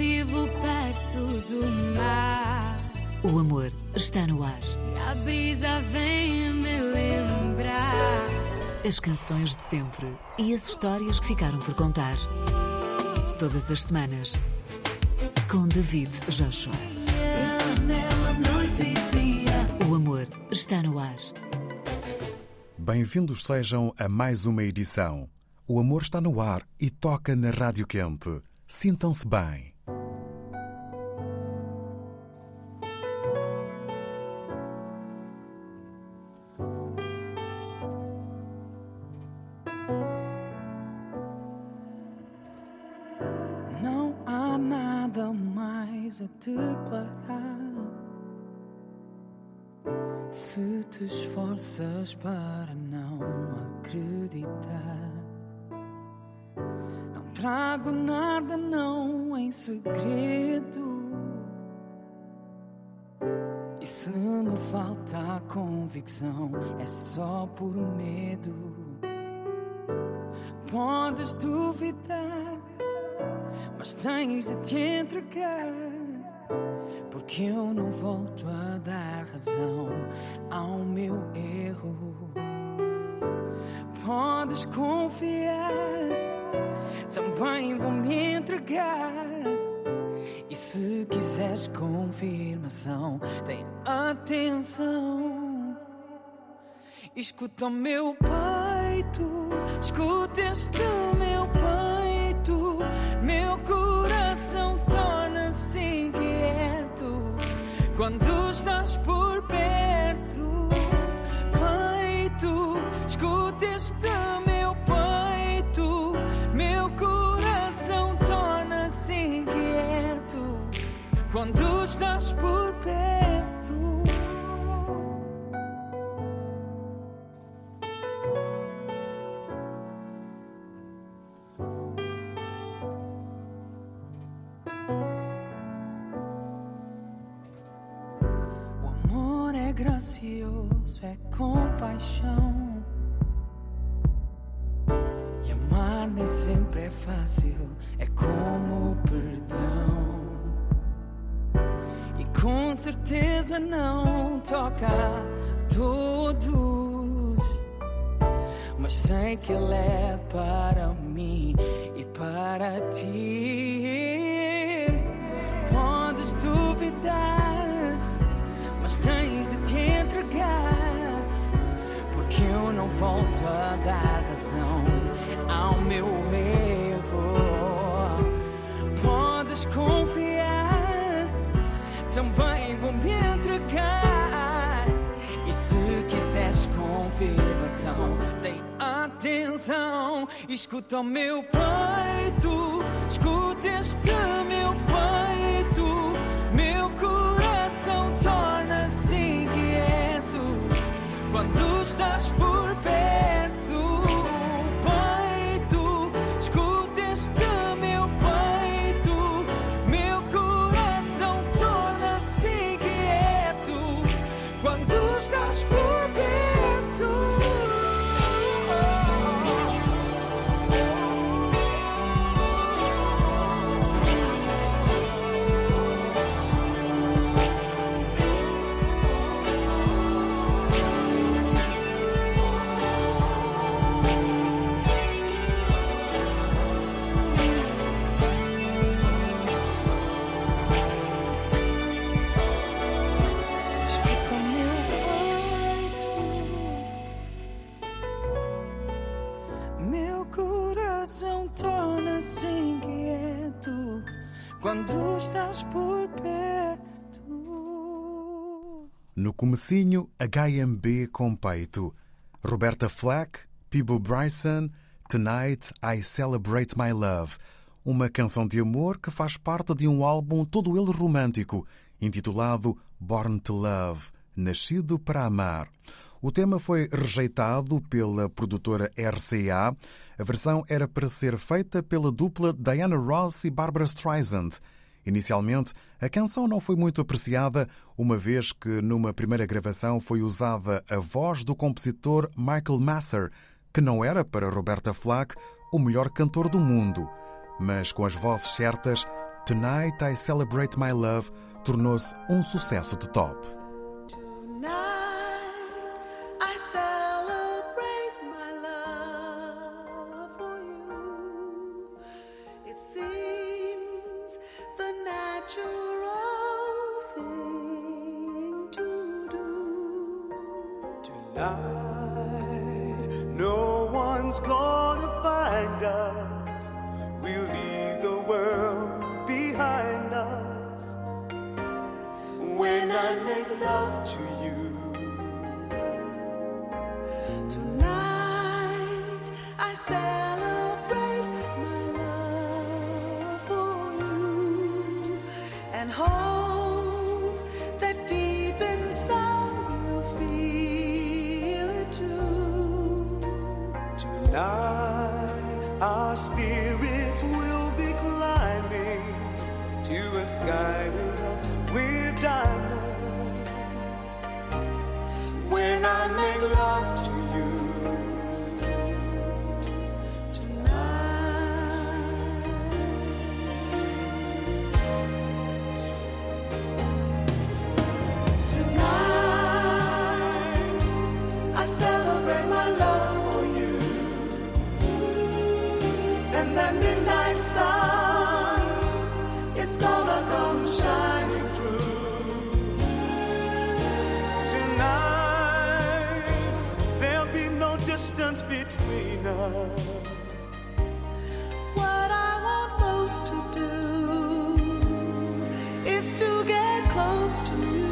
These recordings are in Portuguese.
vivo perto do mar. O amor está no ar. E a brisa vem me lembrar. As canções de sempre e as histórias que ficaram por contar. Todas as semanas. Com David Joshua. O amor está no ar. Bem-vindos sejam a mais uma edição. O amor está no ar e toca na Rádio Quente. Sintam-se bem. Esforças para não acreditar, não trago nada, não em segredo. E se me falta a convicção, é só por medo. Podes duvidar mas tens de te entregar. Porque eu não volto a dar razão ao meu erro. Podes confiar, também vou me entregar. E se quiseres confirmação, tem atenção. Escuta o meu peito, escuta este meu peito. Meu coração torna-se inquieto quando estás por perto. Escuta este meu peito. Meu coração torna-se inquieto quando estás por perto. O amor é gracioso, é compaixão. Nem sempre é fácil, é como o perdão. E com certeza não toca a todos. Mas sei que ele é para mim e para ti. Podes duvidar, mas tens de te entregar. Porque eu não volto a dar razão ao meu erro. Podes confiar, também vou me entregar. E se quiseres confirmação, tem atenção. Escuta o meu peito, escuta este meu peito. Meu coração torna-se inquieto quando estás por No comecinho, HMB com peito. Roberta Flack, Peebo Bryson, Tonight I Celebrate My Love. Uma canção de amor que faz parte de um álbum todo ele romântico, intitulado Born to Love, Nascido para Amar. O tema foi rejeitado pela produtora RCA. A versão era para ser feita pela dupla Diana Ross e Barbara Streisand. Inicialmente, a canção não foi muito apreciada, uma vez que numa primeira gravação foi usada a voz do compositor Michael Masser, que não era para Roberta Flack o melhor cantor do mundo. Mas com as vozes certas, Tonight I Celebrate My Love tornou-se um sucesso de top. one's gonna find us. We'll leave the world behind us. When I make love to you. distance between us. What I want most to do is to get close to you.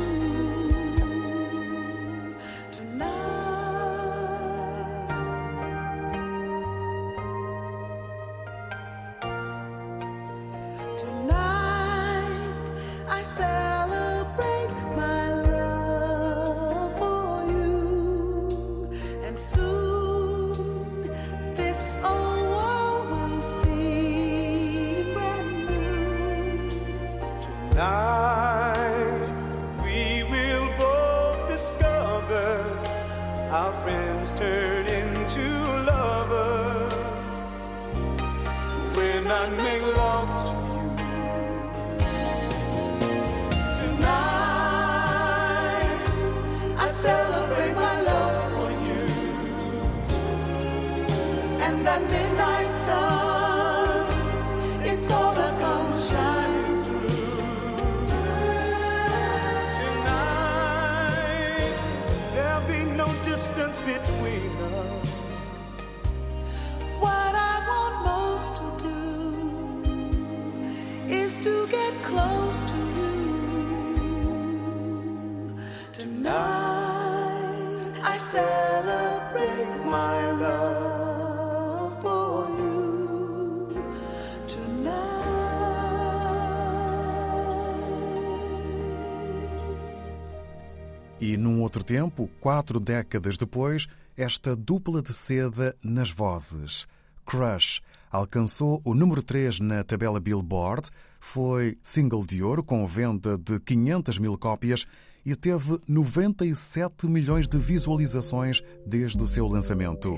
E num outro tempo, quatro décadas depois, esta dupla de seda nas vozes. Crush alcançou o número 3 na tabela Billboard, foi single de ouro com venda de 500 mil cópias e teve 97 milhões de visualizações desde o seu lançamento.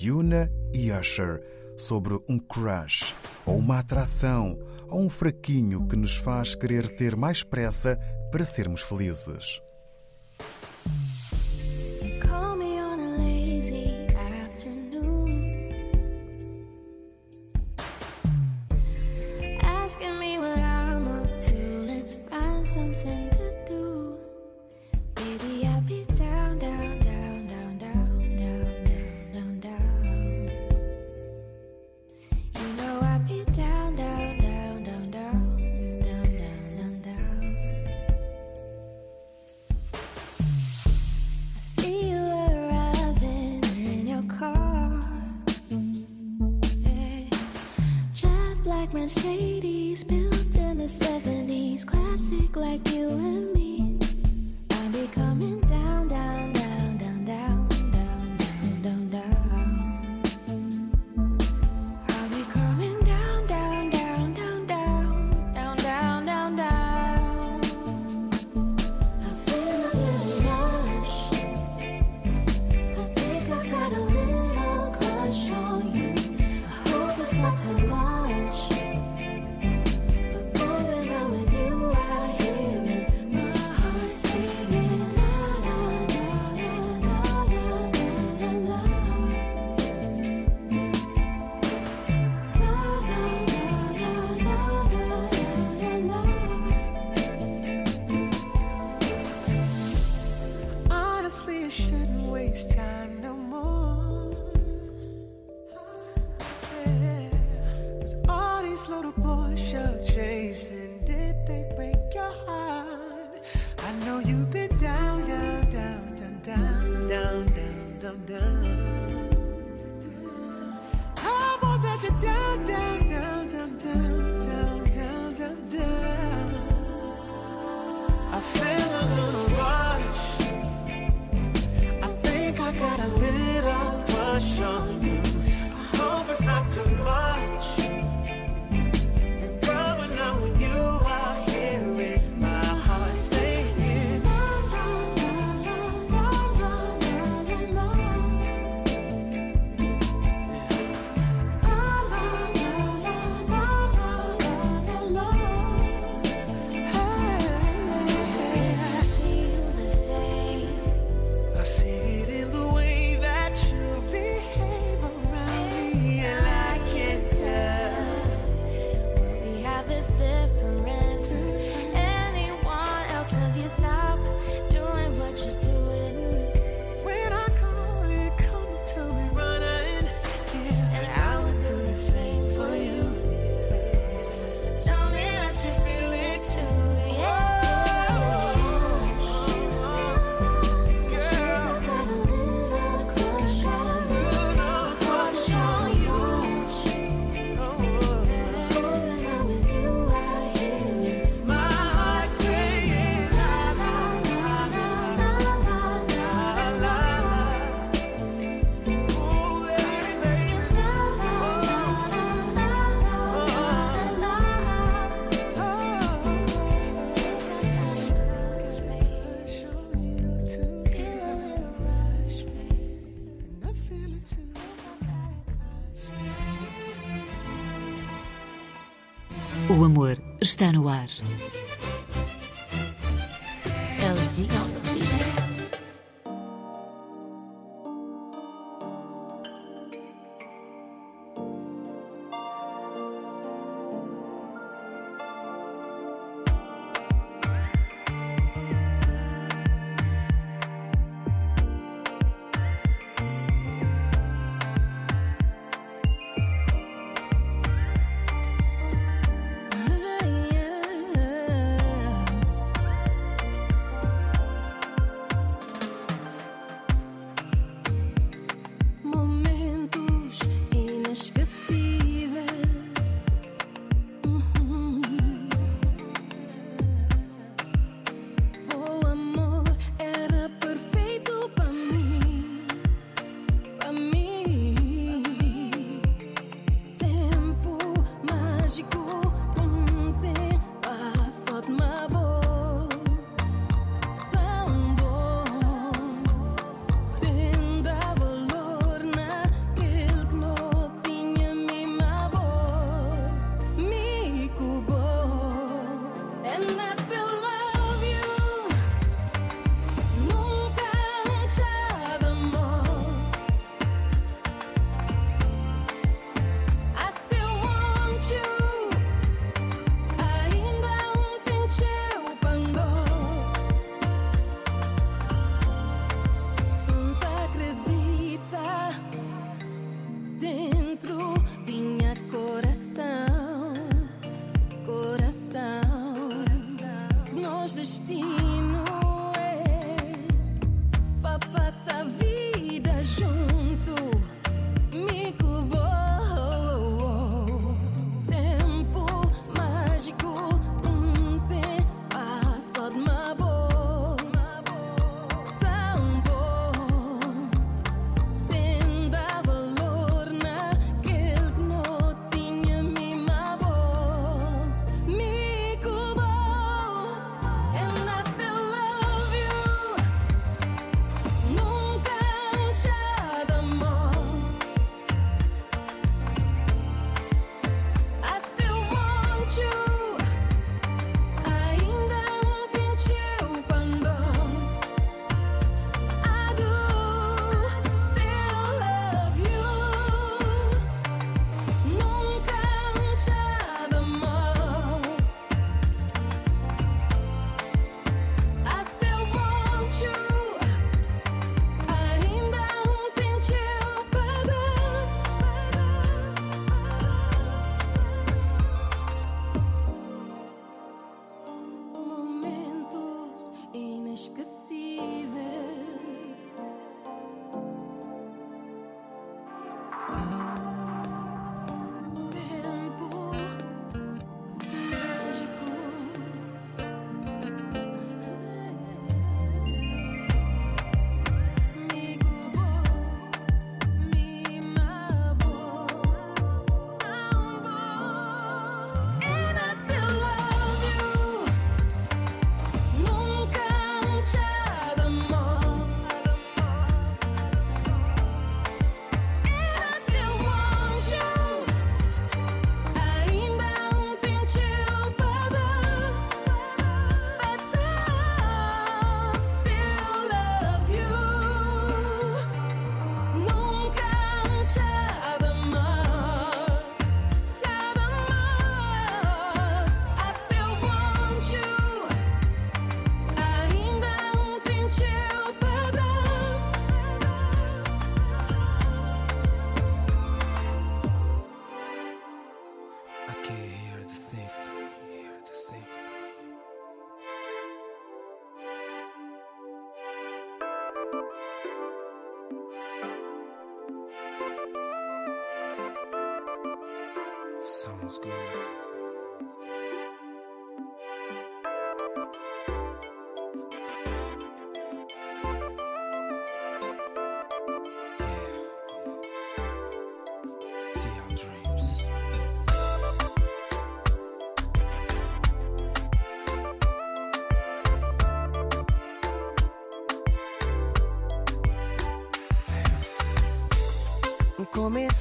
Yuna e Usher sobre um crush, ou uma atração, ou um fraquinho que nos faz querer ter mais pressa para sermos felizes. 80s, built in the 70s, classic like you and me. I'm becoming down. Está no ar. LG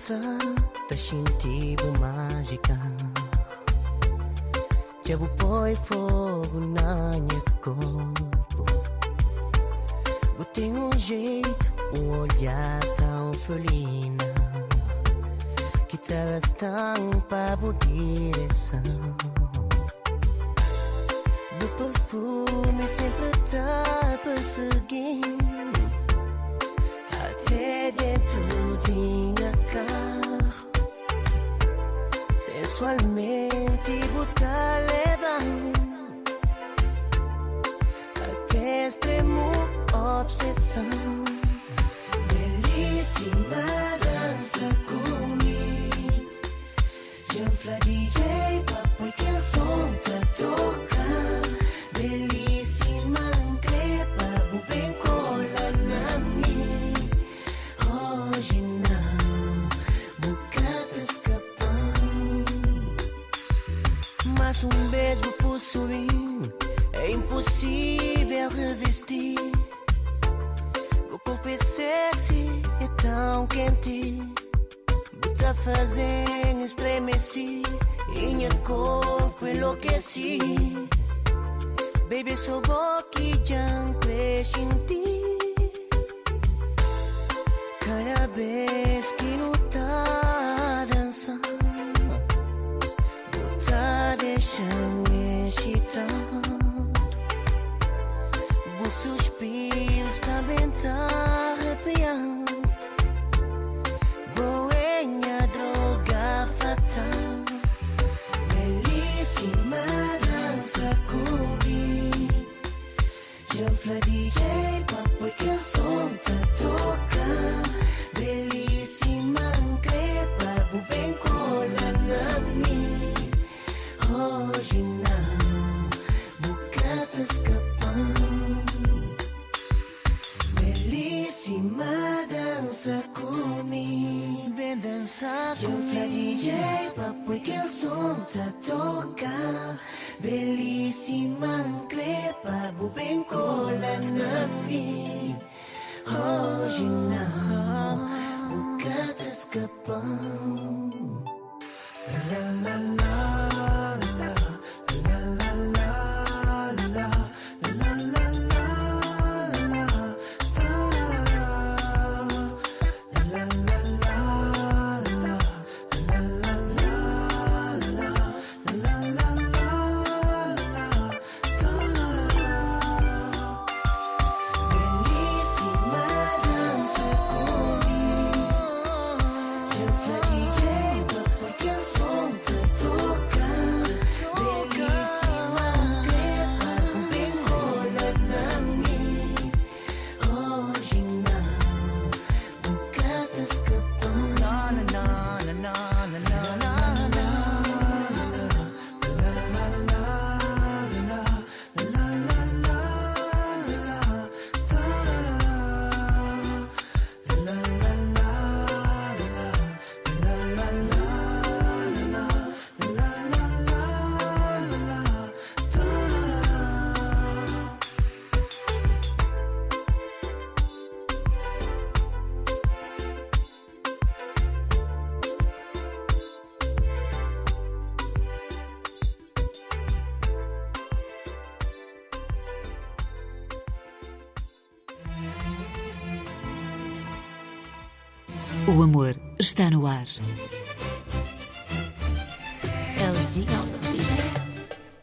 Sentir mágica. Já vou põe fogo na minha corpo. Eu tenho um jeito, um olhar tão felina Que tá estampa por direção. Do perfume sempre tá perseguindo sexualmente but di sensualmente buttare perché estremo obsession É impossível resistir O corpo é tão quente Tá fazendo estremecer E meu corpo enlouqueci Baby, sou cresce em ti Cada vez que não tá dançando Não tá deixando Os suspiros também O amor está no ar.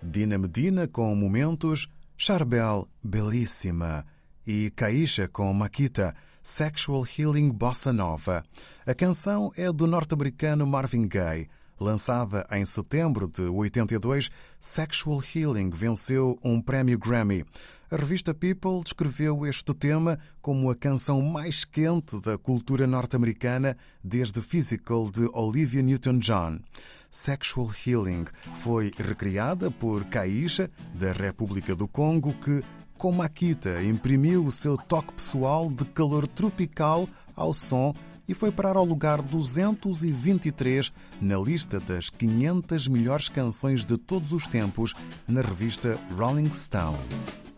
Dina Medina com Momentos, Charbel Belíssima e Caixa com Maquita, Sexual Healing Bossa Nova. A canção é do norte-americano Marvin Gaye. Lançada em setembro de 82, Sexual Healing venceu um prémio Grammy. A revista People descreveu este tema como a canção mais quente da cultura norte-americana desde Physical de Olivia Newton-John. Sexual Healing foi recriada por Kaisha, da República do Congo, que, com Makita, imprimiu o seu toque pessoal de calor tropical ao som e foi parar ao lugar 223 na lista das 500 melhores canções de todos os tempos na revista Rolling Stone.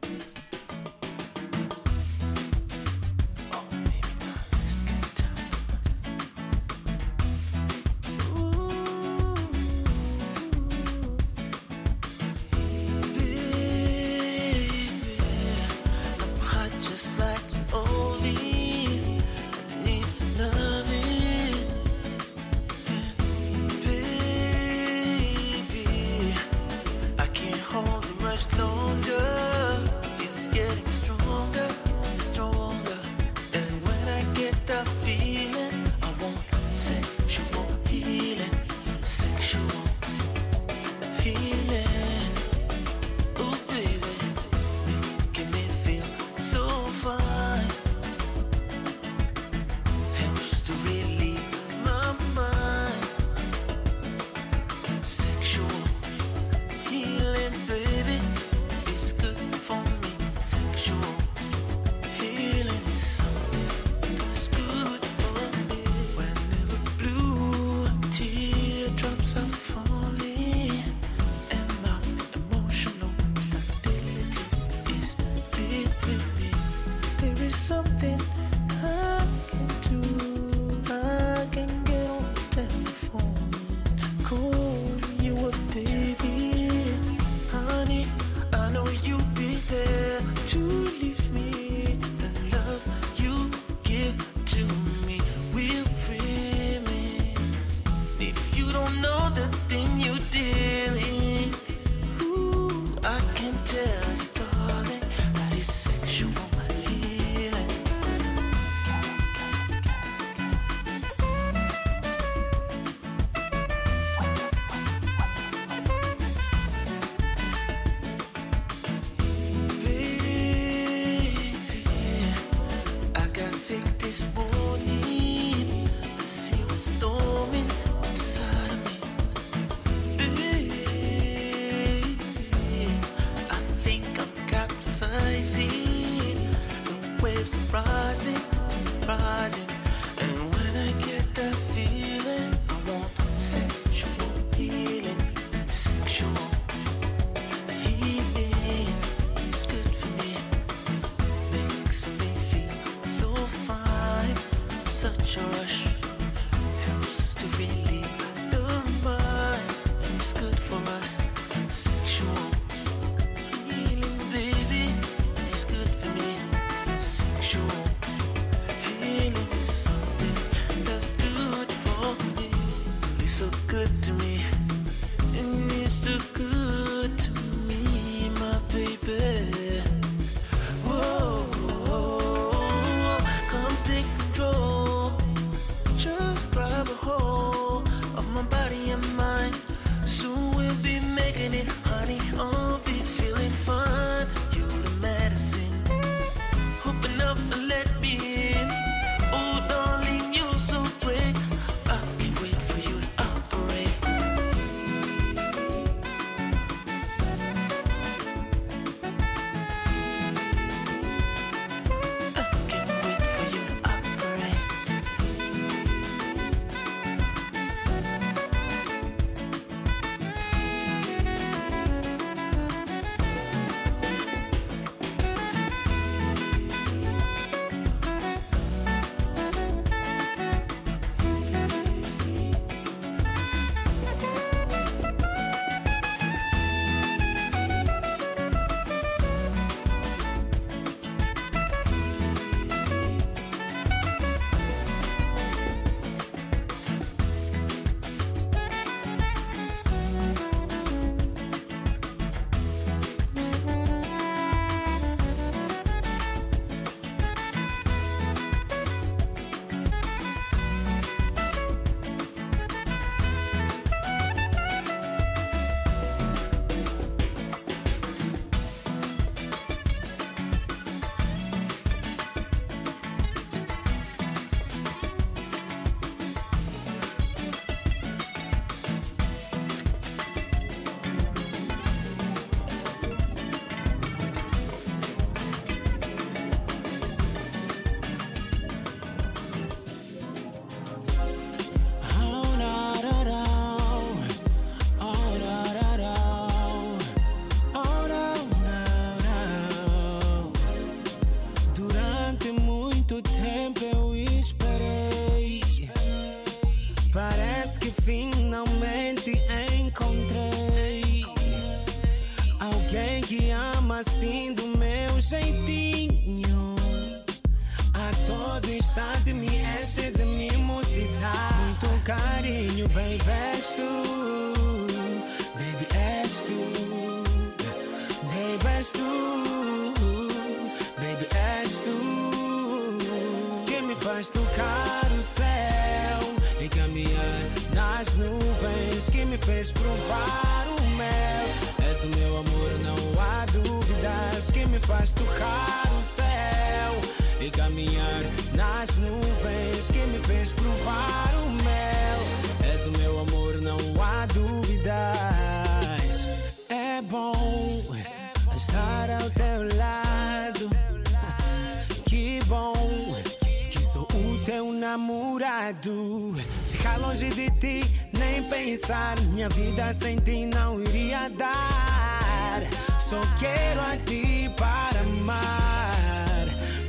Minha vida sem ti não iria dar. Só quero a ti para amar.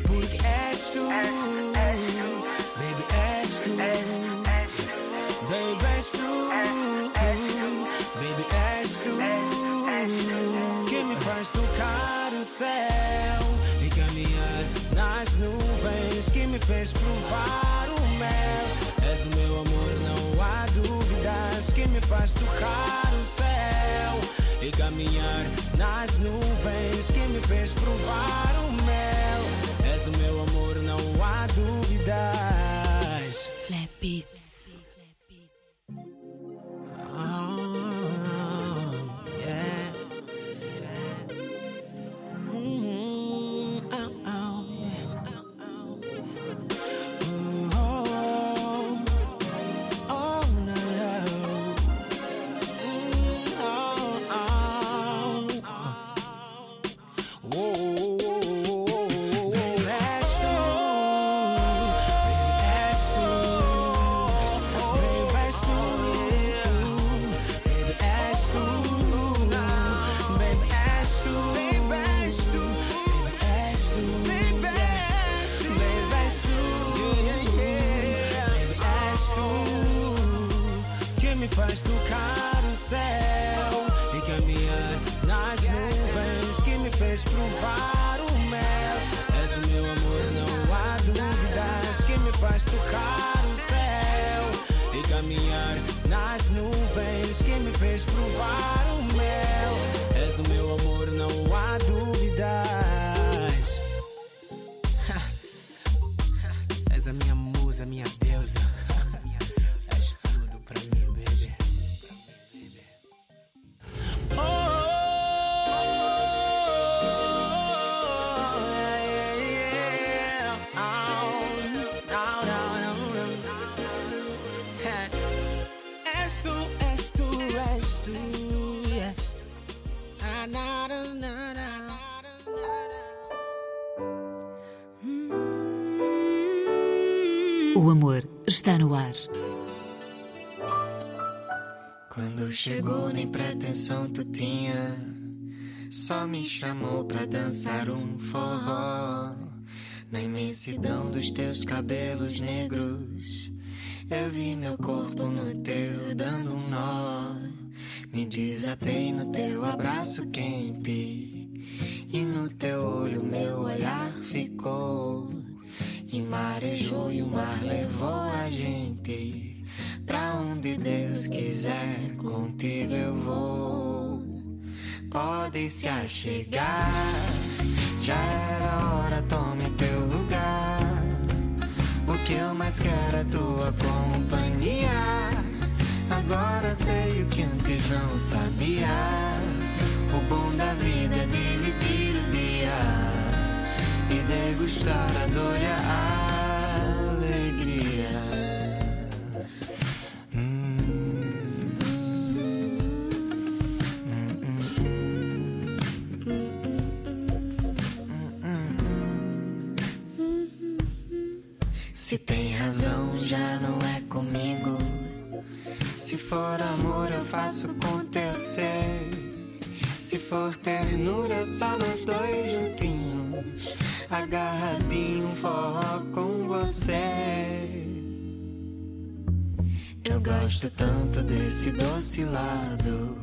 Porque és tu, baby, és tu. Baby, és tu, baby, és tu. Que me faz tocar o céu e caminhar nas nuvens. Que me fez provar o mel. És o meu amor, não há dúvidas. Que me faz tocar o céu e caminhar nas nuvens. Que me fez provar o mel. És o meu amor, não há dúvidas. Flap tocar o céu e caminhar nas nuvens. Que me fez provar o chegou, nem pretensão tu tinha. Só me chamou pra dançar um forró. Na imensidão dos teus cabelos negros, eu vi meu corpo no teu dando um nó. Me desatei no teu abraço quente. E no teu olho meu olhar ficou. E marejou e o mar levou a gente. Pra onde Deus quiser, contigo eu vou. Pode se achegar, já era hora, tome teu lugar. O que eu mais quero é tua companhia. Agora sei o que antes não sabia. O bom da vida é dividir o dia e degustar a dor e a Se tem razão, já não é comigo. Se for amor, eu faço com teu ser. Se for ternura, só nós dois juntinhos. Agarradinho, forró com você. Eu gosto tanto desse doce lado.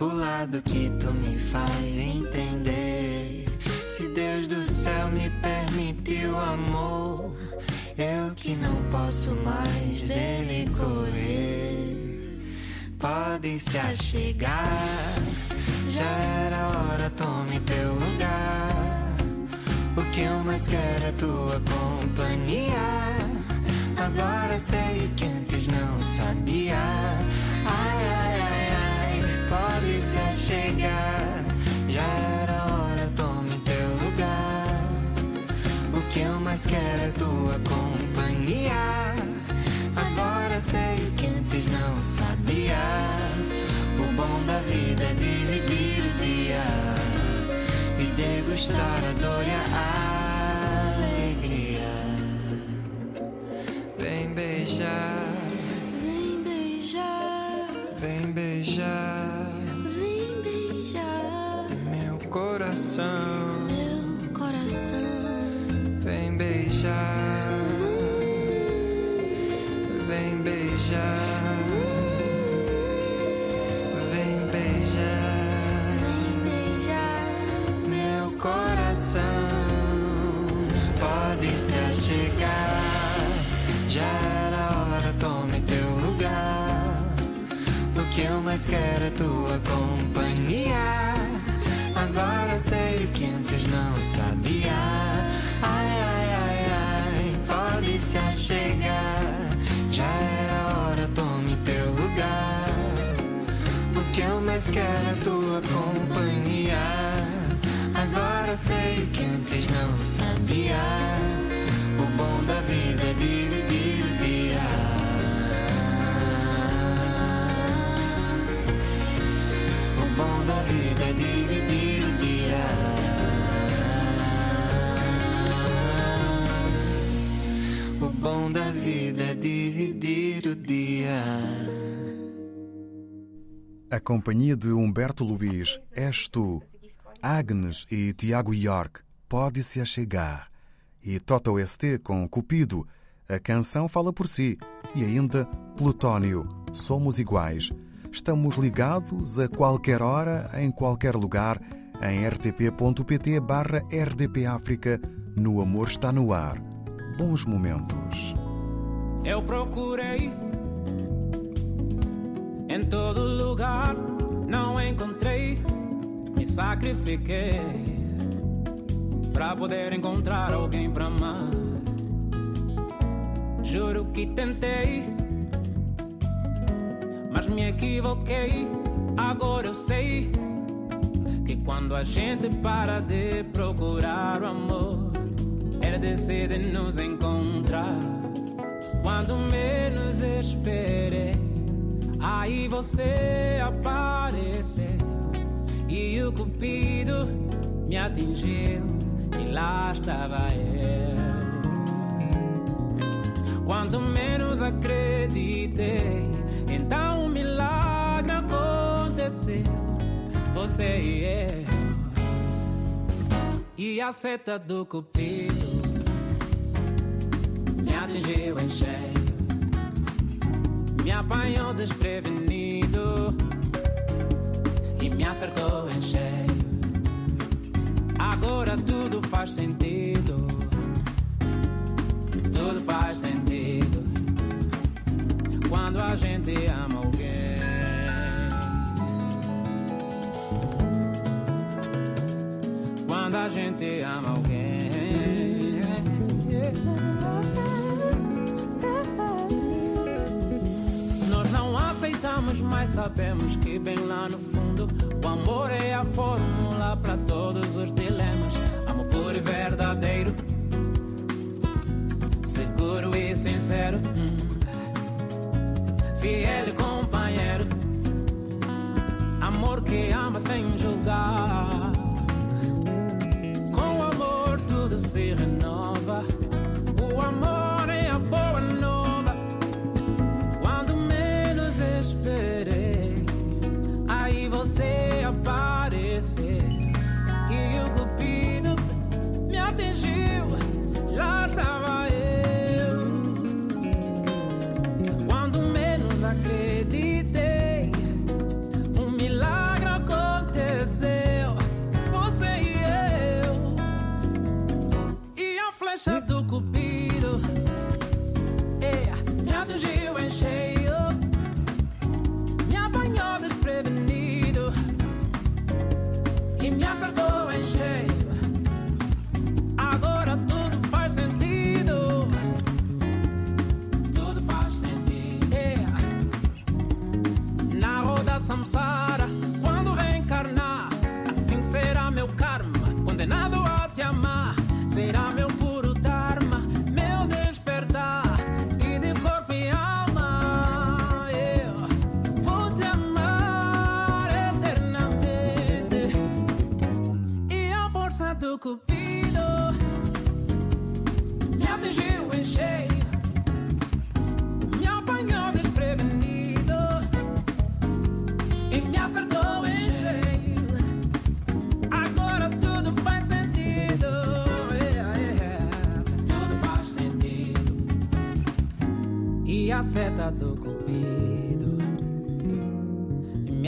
o lado que tu me faz entender. Que não posso mais dele correr. Pode se achegar, já era hora, tome teu lugar. O que eu mais quero é tua companhia. Agora sei que antes não sabia. Ai, ai, ai, ai, pode se achegar. Já era hora, tome teu lugar. O que eu mais quero é tua companhia. Agora sei que antes não sabia. O bom da vida é dividir o dia e degustar a dor e a alegria. Vem beijar, Vem beijar, vem beijar vem beijar meu coração. Vem beijar Vem beijar meu coração. Pode se achegar, já era hora, tome teu lugar. O que eu mais quero é tua companhia. Agora sei o que antes não sabia. Ai, ai, ai, ai, pode se achegar. Quero é tua companhia. Agora sei que antes não sabia. A companhia de Humberto Luiz, És Tu, Agnes e Tiago York, Pode-se Achegar, e Toto ST com Cupido, a canção fala por si, e ainda Plutónio, Somos Iguais. Estamos ligados a qualquer hora, em qualquer lugar, em rtp.pt barra RDP África, no Amor está no ar. Bons momentos. Eu procurei em todo lugar, não encontrei. Me sacrifiquei para poder encontrar alguém para amar. Juro que tentei, mas me equivoquei. Agora eu sei que quando a gente para de procurar o amor, ele decide nos encontrar. Quando menos esperei, aí você apareceu e o cupido me atingiu e lá estava eu. Quando menos acreditei, então um milagre aconteceu. Você e eu e a seta do cupido me atingiu em cheio, me apanhou desprevenido e me acertou em cheio. Agora tudo faz sentido, tudo faz sentido quando a gente ama alguém. Quando a gente ama alguém. Aceitamos, mas sabemos que bem lá no fundo o amor é a fórmula para todos os dilemas. Amor puro e verdadeiro, seguro e sincero, fiel e companheiro. Amor que ama sem julgar. Com o amor tudo se renova. Você apareceu. Samsara,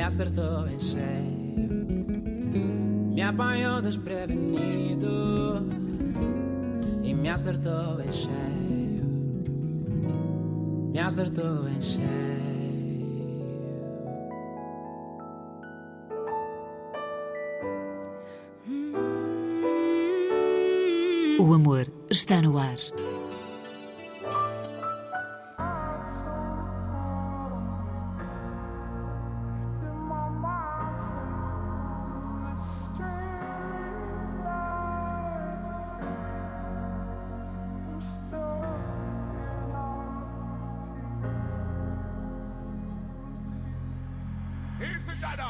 me acertou em cheio. Me apanhou desprevenido e me acertou em cheio. Me acertou em cheio. O amor está no ar.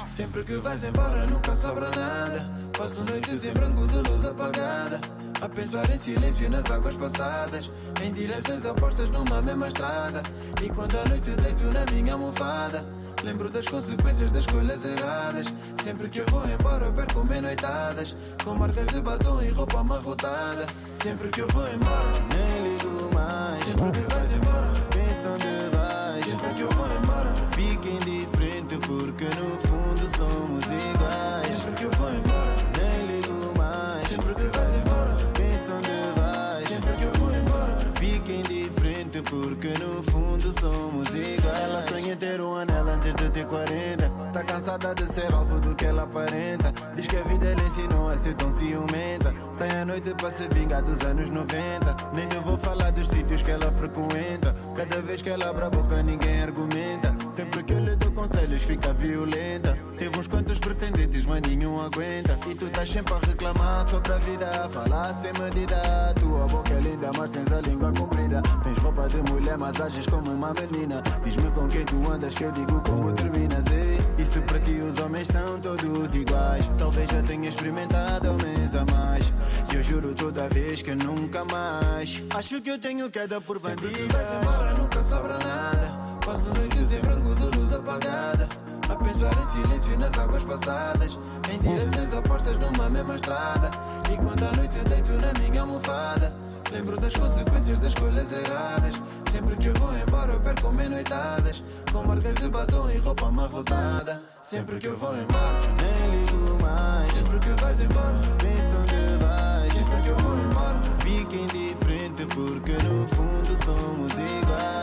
Sempre que vais embora nunca sobra nada. Passo noites em branco de luz apagada. A pensar em silêncio nas águas passadas. Em direções opostas numa mesma estrada. E quando a noite deito na minha almofada. Lembro das consequências das escolhas erradas. Sempre que eu vou embora eu perco bem noitadas. Com marcas de batom e roupa amarrotada. Sempre que eu vou embora, nem ligo mais. Sempre que vais embora, pensa onde vais. Sempre que eu vou embora, fica indiferente porque fundo somos iguais. Sempre que eu vou embora, nem ligo mais. Sempre que vais embora, pensa onde vais. Sempre que eu vou embora, fica indiferente porque no fundo somos iguais. Ela sonha ter um anel antes de ter 40. Tá cansada de ser alvo do que ela aparenta. Diz que a vida lhe ensinou a ser tão ciumenta. Sai à noite para se vingar dos anos 90. Nem te vou falar dos sítios que ela frequenta. Cada vez que ela abre a boca, ninguém argumenta. Sempre que eu lhe dou conselhos, fica violenta. Teve uns quantos pretendentes, mas nenhum aguenta. E tu estás sempre a reclamar sobre a vida. Falar sem medida. Tua boca é linda, mas tens a língua comprida. Tens roupa de mulher, mas ages como uma menina. Diz-me com quem tu andas, que eu digo como terminas. Ei, e se para ti os homens são todos iguais? Talvez já tenha experimentado ao mês a mais. E eu juro toda vez que nunca mais. Acho que eu tenho queda por bandida. Sempre que vais embora, nunca sobra nada. Passo noites em branco de luz apagada. A pensar em silêncio nas águas passadas. Em direções opostas numa mesma estrada. E quando à noite deito na minha almofada. Lembro das consequências das escolhas erradas. Sempre que eu vou embora, eu perco bem noitadas. Com marcas de batom e roupa amarrotada. Sempre que eu vou embora, nem ligo mais. Sempre que vais embora, pensa onde vais. Sempre que eu vou embora, fica indiferente porque no fundo somos iguais.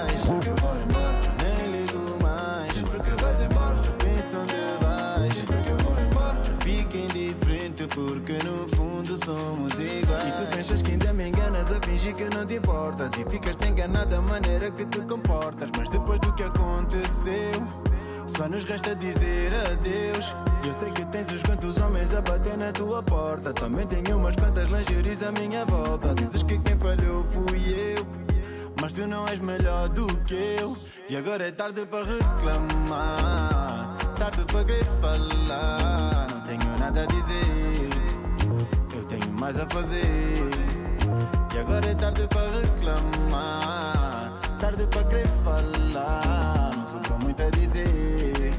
Porque no fundo somos iguais. E tu pensas que ainda me enganas a fingir que não te importas. E ficas-te enganado da maneira que te comportas. Mas depois do que aconteceu. Só nos resta dizer adeus. Eu sei que tens uns quantos homens a bater na tua porta. Também tenho umas quantas lingeries à minha volta. Dizes que quem falhou fui eu. Mas tu não és melhor do que eu. E agora é tarde para reclamar. Tarde para querer falar. Não tenho nada a dizer. Mais a fazer. E agora é tarde para reclamar. Tarde para querer falar. Não sobra muito a dizer.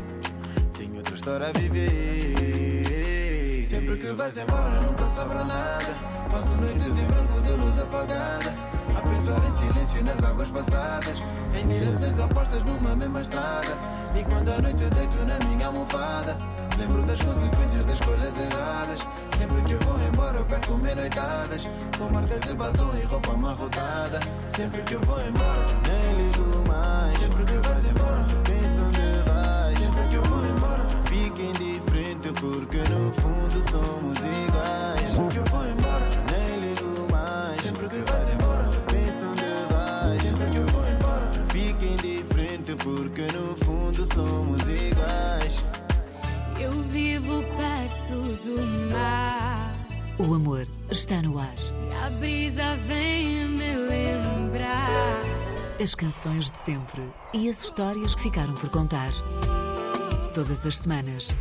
Tenho outra história a viver. Sempre que vais embora, nunca sobra nada. Passo noites em branco de luz apagada. A pensar em silêncio nas águas passadas. Em direções opostas numa mesma estrada. E quando a noite deito na minha almofada. Lembro das consequências das escolhas erradas. Sempre que vou embora, eu perco bem noitadas. Com marcas de batom e roupa amarrotada. Sempre que eu vou embora, nem ligo mais. Sempre que vais embora, pensa onde vais. Sempre que eu vou embora, fica indiferente porque no fundo somos iguais. Sempre que eu vou embora, nem ligo mais. Sempre que vais embora, penso onde vais. Sempre que eu vou embora, fica indiferente porque no fundo somos iguais. Eu vivo perto do mar. O amor está no ar. E a brisa vem me lembrar. As canções de sempre e as histórias que ficaram por contar. Todas as semanas.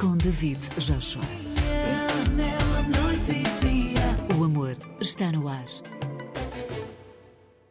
Com David Joshua. O amor está no ar.